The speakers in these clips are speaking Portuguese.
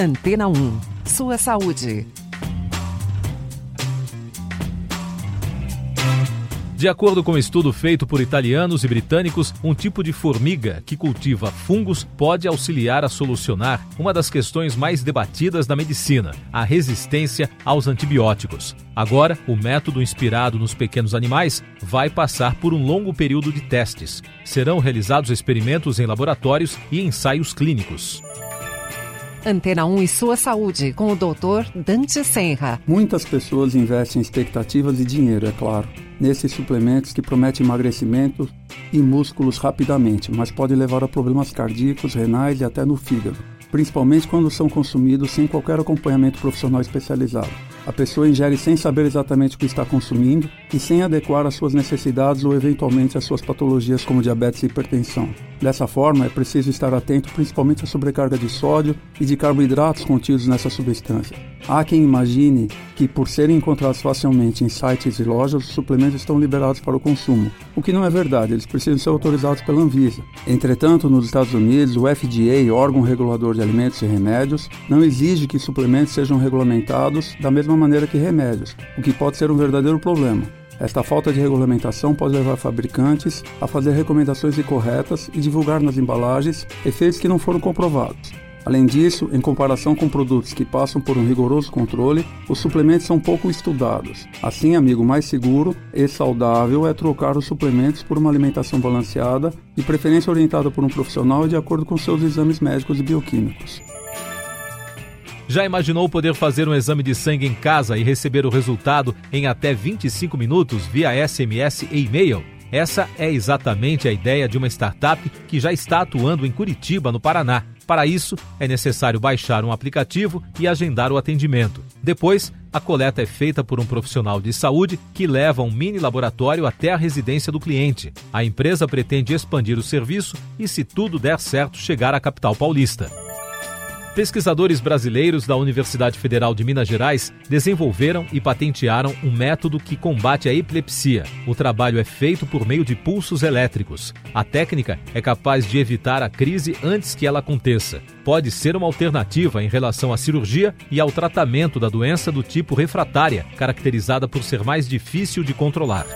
Antena 1. Sua saúde. De acordo com um estudo feito por italianos e britânicos, um tipo de formiga que cultiva fungos pode auxiliar a solucionar uma das questões mais debatidas da medicina, a resistência aos antibióticos. Agora, o método inspirado nos pequenos animais vai passar por um longo período de testes. Serão realizados experimentos em laboratórios e ensaios clínicos. Antena 1 e sua saúde, com o Dr. Dante Senra. Muitas pessoas investem expectativas e dinheiro, é claro, nesses suplementos que prometem emagrecimento e músculos rapidamente, mas pode levar a problemas cardíacos, renais e até no fígado, principalmente quando são consumidos sem qualquer acompanhamento profissional especializado. A pessoa ingere sem saber exatamente o que está consumindo e sem adequar às suas necessidades ou eventualmente às suas patologias como diabetes e hipertensão. Dessa forma, é preciso estar atento principalmente à sobrecarga de sódio e de carboidratos contidos nessa substância. Há quem imagine que, por serem encontrados facilmente em sites e lojas, os suplementos estão liberados para o consumo, o que não é verdade, eles precisam ser autorizados pela Anvisa. Entretanto, nos Estados Unidos, o FDA, órgão regulador de alimentos e remédios, não exige que suplementos sejam regulamentados da mesma maneira que remédios, o que pode ser um verdadeiro problema. Esta falta de regulamentação pode levar fabricantes a fazer recomendações incorretas e divulgar nas embalagens efeitos que não foram comprovados. Além disso, em comparação com produtos que passam por um rigoroso controle, os suplementos são pouco estudados. Assim, amigo, mais seguro e saudável é trocar os suplementos por uma alimentação balanceada e preferência orientada por um profissional de acordo com seus exames médicos e bioquímicos. Já imaginou poder fazer um exame de sangue em casa e receber o resultado em até 25 minutos via SMS e e-mail? Essa é exatamente a ideia de uma startup que já está atuando em Curitiba, no Paraná. Para isso, é necessário baixar um aplicativo e agendar o atendimento. Depois, a coleta é feita por um profissional de saúde que leva um mini laboratório até a residência do cliente. A empresa pretende expandir o serviço e, se tudo der certo, chegar à capital paulista. Pesquisadores brasileiros da Universidade Federal de Minas Gerais desenvolveram e patentearam um método que combate a epilepsia. O trabalho é feito por meio de pulsos elétricos. A técnica é capaz de evitar a crise antes que ela aconteça. Pode ser uma alternativa em relação à cirurgia e ao tratamento da doença do tipo refratária, caracterizada por ser mais difícil de controlar.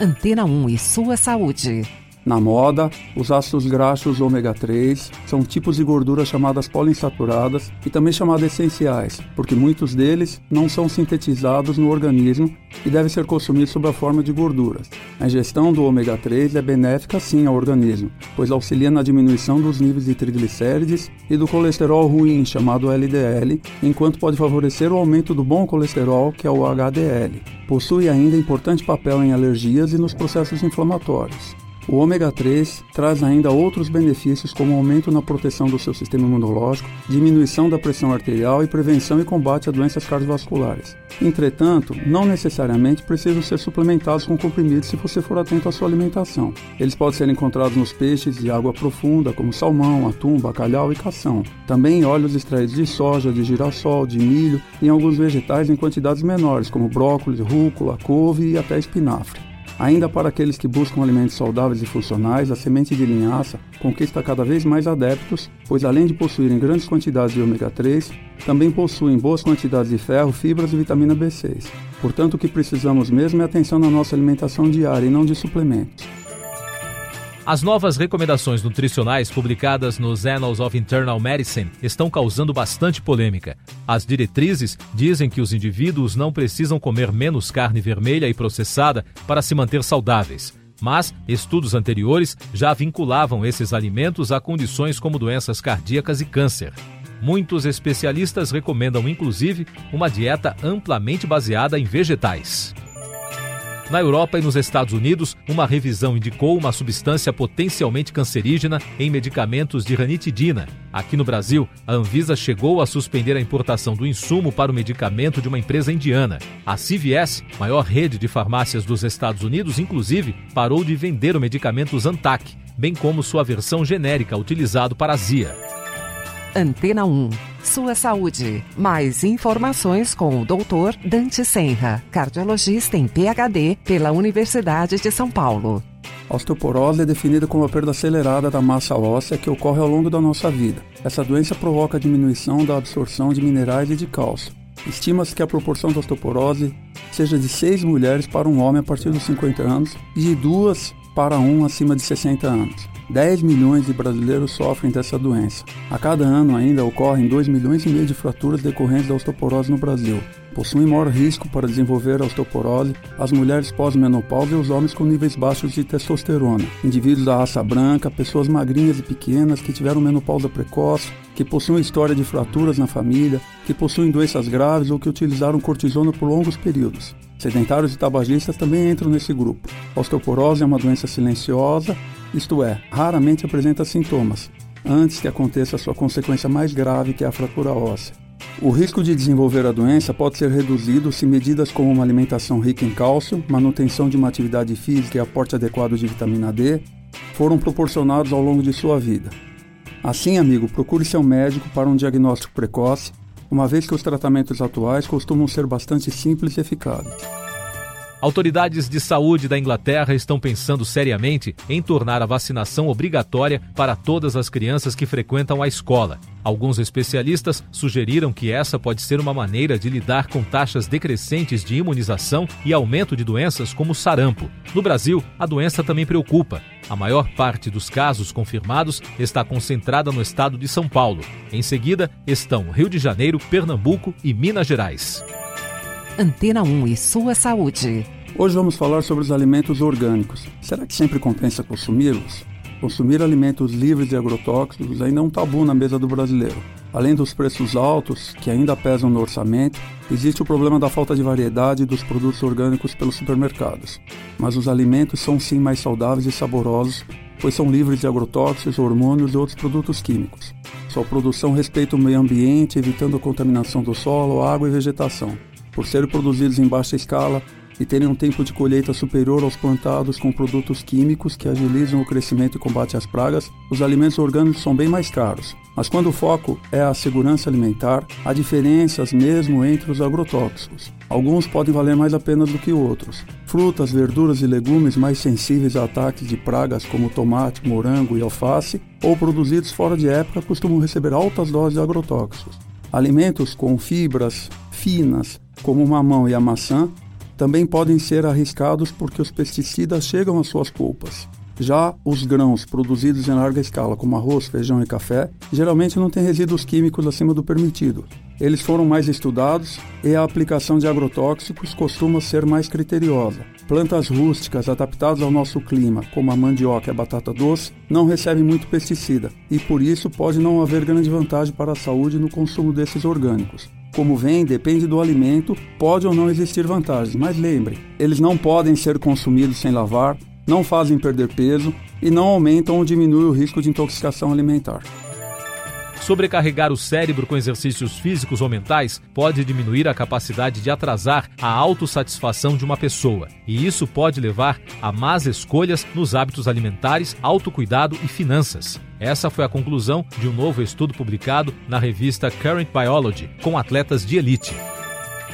Antena 1 e sua saúde. Na moda, os ácidos graxos ômega 3 são tipos de gorduras chamadas poliinsaturadas e também chamadas essenciais, porque muitos deles não são sintetizados no organismo e devem ser consumidos sob a forma de gorduras. A ingestão do ômega 3 é benéfica sim ao organismo, pois auxilia na diminuição dos níveis de triglicérides e do colesterol ruim, chamado LDL, enquanto pode favorecer o aumento do bom colesterol, que é o HDL. Possui ainda importante papel em alergias e nos processos inflamatórios. O ômega 3 traz ainda outros benefícios, como aumento na proteção do seu sistema imunológico, diminuição da pressão arterial e prevenção e combate a doenças cardiovasculares. Entretanto, não necessariamente precisam ser suplementados com comprimidos se você for atento à sua alimentação. Eles podem ser encontrados nos peixes de água profunda, como salmão, atum, bacalhau e cação. Também em óleos extraídos de soja, de girassol, de milho e em alguns vegetais em quantidades menores, como brócolis, rúcula, couve e até espinafre. Ainda para aqueles que buscam alimentos saudáveis e funcionais, a semente de linhaça conquista cada vez mais adeptos, pois além de possuírem grandes quantidades de ômega 3, também possuem boas quantidades de ferro, fibras e vitamina B6. Portanto, o que precisamos mesmo é atenção na nossa alimentação diária e não de suplementos. As novas recomendações nutricionais publicadas nos Annals of Internal Medicine estão causando bastante polêmica. As diretrizes dizem que os indivíduos não precisam comer menos carne vermelha e processada para se manter saudáveis. Mas estudos anteriores já vinculavam esses alimentos a condições como doenças cardíacas e câncer. Muitos especialistas recomendam, inclusive, uma dieta amplamente baseada em vegetais. Na Europa e nos Estados Unidos, uma revisão indicou uma substância potencialmente cancerígena em medicamentos de ranitidina. Aqui no Brasil, a Anvisa chegou a suspender a importação do insumo para o medicamento de uma empresa indiana. A CVS, maior rede de farmácias dos Estados Unidos, inclusive, parou de vender o medicamento Zantac, bem como sua versão genérica utilizado para azia. Antena 1. Sua saúde. Mais informações com o Dr. Dante Senra, cardiologista em PhD pela Universidade de São Paulo. A osteoporose é definida como a perda acelerada da massa óssea que ocorre ao longo da nossa vida. Essa doença provoca a diminuição da absorção de minerais e de cálcio. Estima-se que a proporção da osteoporose seja de 6 mulheres para um homem a partir dos 50 anos e de 2 para um acima de 60 anos. 10 milhões de brasileiros sofrem dessa doença. A cada ano ainda ocorrem 2 milhões e meio de fraturas decorrentes da osteoporose no Brasil. Possuem maior risco para desenvolver a osteoporose as mulheres pós-menopausa e os homens com níveis baixos de testosterona, indivíduos da raça branca, pessoas magrinhas e pequenas que tiveram menopausa precoce, que possuem história de fraturas na família, que possuem doenças graves ou que utilizaram cortisona por longos períodos. Sedentários e tabagistas também entram nesse grupo. A osteoporose é uma doença silenciosa, isto é, raramente apresenta sintomas, antes que aconteça a sua consequência mais grave, que é a fratura óssea. O risco de desenvolver a doença pode ser reduzido se medidas como uma alimentação rica em cálcio, manutenção de uma atividade física e aporte adequado de vitamina D foram proporcionados ao longo de sua vida. Assim, amigo, procure seu médico para um diagnóstico precoce, uma vez que os tratamentos atuais costumam ser bastante simples e eficazes. Autoridades de saúde da Inglaterra estão pensando seriamente em tornar a vacinação obrigatória para todas as crianças que frequentam a escola. Alguns especialistas sugeriram que essa pode ser uma maneira de lidar com taxas decrescentes de imunização e aumento de doenças como sarampo. No Brasil, a doença também preocupa. A maior parte dos casos confirmados está concentrada no estado de São Paulo. Em seguida, estão Rio de Janeiro, Pernambuco e Minas Gerais. Antena 1 e sua saúde. Hoje vamos falar sobre os alimentos orgânicos. Será que sempre compensa consumi-los? Consumir alimentos livres de agrotóxicos ainda é um tabu na mesa do brasileiro. Além dos preços altos, que ainda pesam no orçamento, existe o problema da falta de variedade dos produtos orgânicos pelos supermercados. Mas os alimentos são sim mais saudáveis e saborosos, pois são livres de agrotóxicos, hormônios e outros produtos químicos. Sua produção respeita o meio ambiente, evitando a contaminação do solo, água e vegetação por serem produzidos em baixa escala e terem um tempo de colheita superior aos plantados com produtos químicos que agilizam o crescimento e combate às pragas, os alimentos orgânicos são bem mais caros. Mas quando o foco é a segurança alimentar, há diferenças mesmo entre os agrotóxicos. Alguns podem valer mais a pena do que outros. Frutas, verduras e legumes mais sensíveis a ataques de pragas como tomate, morango e alface, ou produzidos fora de época, costumam receber altas doses de agrotóxicos. Alimentos com fibras finas, como o mamão e a maçã, também podem ser arriscados porque os pesticidas chegam às suas polpas. Já os grãos produzidos em larga escala, como arroz, feijão e café, geralmente não têm resíduos químicos acima do permitido. Eles foram mais estudados e a aplicação de agrotóxicos costuma ser mais criteriosa. Plantas rústicas adaptadas ao nosso clima, como a mandioca e a batata doce, não recebem muito pesticida e por isso pode não haver grande vantagem para a saúde no consumo desses orgânicos. Como vem, depende do alimento, pode ou não existir vantagens, mas lembre, eles não podem ser consumidos sem lavar, não fazem perder peso e não aumentam ou diminuem o risco de intoxicação alimentar. Sobrecarregar o cérebro com exercícios físicos ou mentais pode diminuir a capacidade de atrasar a autossatisfação de uma pessoa, e isso pode levar a más escolhas nos hábitos alimentares, autocuidado e finanças. Essa foi a conclusão de um novo estudo publicado na revista Current Biology com atletas de elite.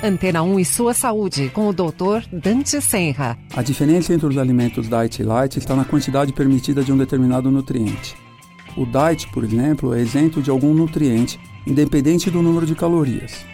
Antena 1 e sua saúde, com o Dr. Dante Senra. A diferença entre os alimentos diet e light está na quantidade permitida de um determinado nutriente. O diet, por exemplo, é isento de algum nutriente, independente do número de calorias.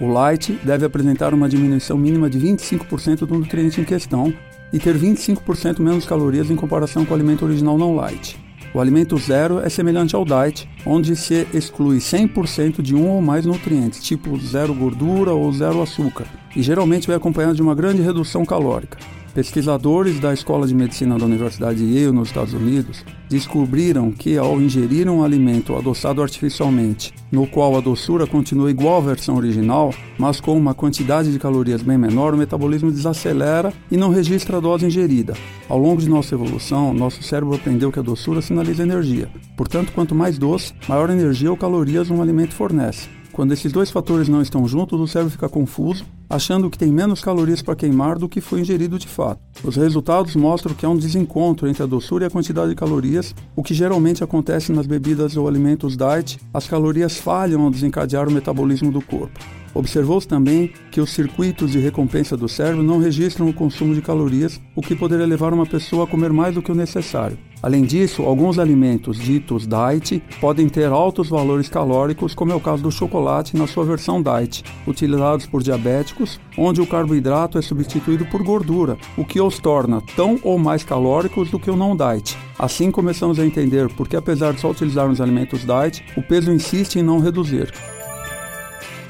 O light deve apresentar uma diminuição mínima de 25% do nutriente em questão e ter 25% menos calorias em comparação com o alimento original não light. O alimento zero é semelhante ao diet, onde se exclui 100% de um ou mais nutrientes, tipo zero gordura ou zero açúcar, e geralmente vai acompanhado de uma grande redução calórica. Pesquisadores da Escola de Medicina da Universidade de Yale, nos Estados Unidos, descobriram que ao ingerir um alimento adoçado artificialmente, no qual a doçura continua igual à versão original, mas com uma quantidade de calorias bem menor, o metabolismo desacelera e não registra a dose ingerida. Ao longo de nossa evolução, nosso cérebro aprendeu que a doçura sinaliza energia. Portanto, quanto mais doce, maior energia ou calorias um alimento fornece. Quando esses dois fatores não estão juntos, o cérebro fica confuso, achando que tem menos calorias para queimar do que foi ingerido de fato. Os resultados mostram que há um desencontro entre a doçura e a quantidade de calorias, o que geralmente acontece nas bebidas ou alimentos diet. As calorias falham ao desencadear o metabolismo do corpo. Observou-se também que os circuitos de recompensa do cérebro não registram o consumo de calorias, o que poderia levar uma pessoa a comer mais do que o necessário. Além disso, alguns alimentos ditos diet podem ter altos valores calóricos, como é o caso do chocolate na sua versão diet, utilizados por diabéticos, onde o carboidrato é substituído por gordura, o que os torna tão ou mais calóricos do que o não diet. Assim começamos a entender porque apesar de só utilizarmos alimentos diet, o peso insiste em não reduzir.